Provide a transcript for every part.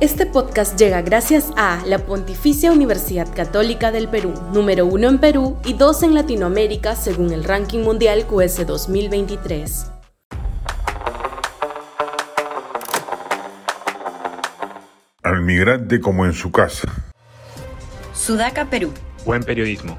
Este podcast llega gracias a la Pontificia Universidad Católica del Perú, número uno en Perú y dos en Latinoamérica según el ranking mundial QS 2023. Al migrante como en su casa. Sudaca, Perú. Buen periodismo.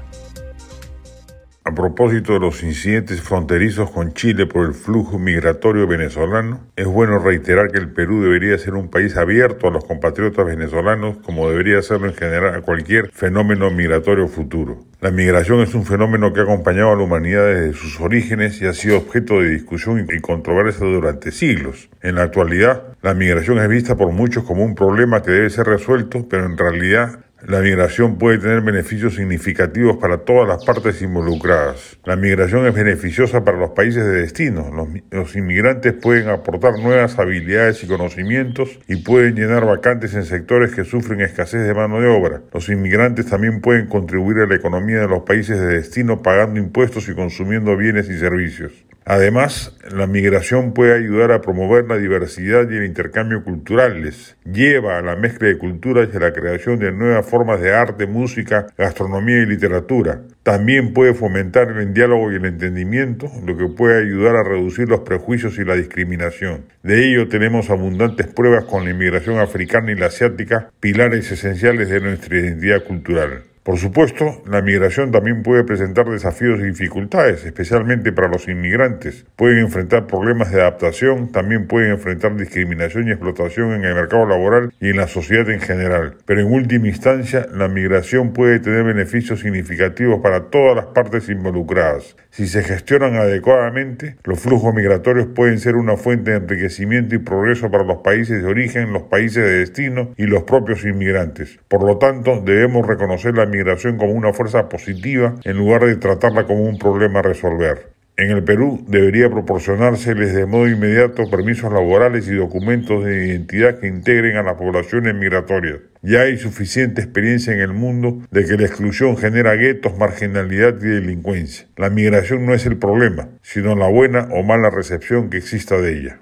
A propósito de los incidentes fronterizos con Chile por el flujo migratorio venezolano, es bueno reiterar que el Perú debería ser un país abierto a los compatriotas venezolanos como debería serlo en general a cualquier fenómeno migratorio futuro. La migración es un fenómeno que ha acompañado a la humanidad desde sus orígenes y ha sido objeto de discusión y controversia durante siglos. En la actualidad, la migración es vista por muchos como un problema que debe ser resuelto, pero en realidad la migración puede tener beneficios significativos para todas las partes involucradas. La migración es beneficiosa para los países de destino. Los, inmigrantes pueden aportar nuevas habilidades y conocimientos y pueden llenar vacantes en sectores que sufren escasez de mano de obra. Los inmigrantes también pueden contribuir a la economía de los países de destino pagando impuestos y consumiendo bienes y servicios. Además, la migración puede ayudar a promover la diversidad y el intercambio culturales, lleva a la mezcla de culturas y a la creación de nuevas formas de arte, música, gastronomía y literatura. También puede fomentar el diálogo y el entendimiento, lo que puede ayudar a reducir los prejuicios y la discriminación. De ello tenemos abundantes pruebas con la inmigración africana y la asiática, pilares esenciales de nuestra identidad cultural. Por supuesto, la migración también puede presentar desafíos y dificultades, especialmente para los inmigrantes. Pueden enfrentar problemas de adaptación, también pueden enfrentar discriminación y explotación en el mercado laboral y en la sociedad en general. Pero en última instancia, la migración puede tener beneficios significativos para todas las partes involucradas. Si se gestionan adecuadamente, los flujos migratorios pueden ser una fuente de enriquecimiento y progreso para los países de origen, los países de destino y los propios inmigrantes. Por lo tanto, debemos reconocer la migración como una fuerza positiva en lugar de tratarla como un problema a resolver. En el Perú debería proporcionárseles de modo inmediato permisos laborales y documentos de identidad que integren a las poblaciones migratorias. Ya hay suficiente experiencia en el mundo de que la exclusión genera guetos, marginalidad y delincuencia. La migración no es el problema, sino la buena o mala recepción que exista de ella.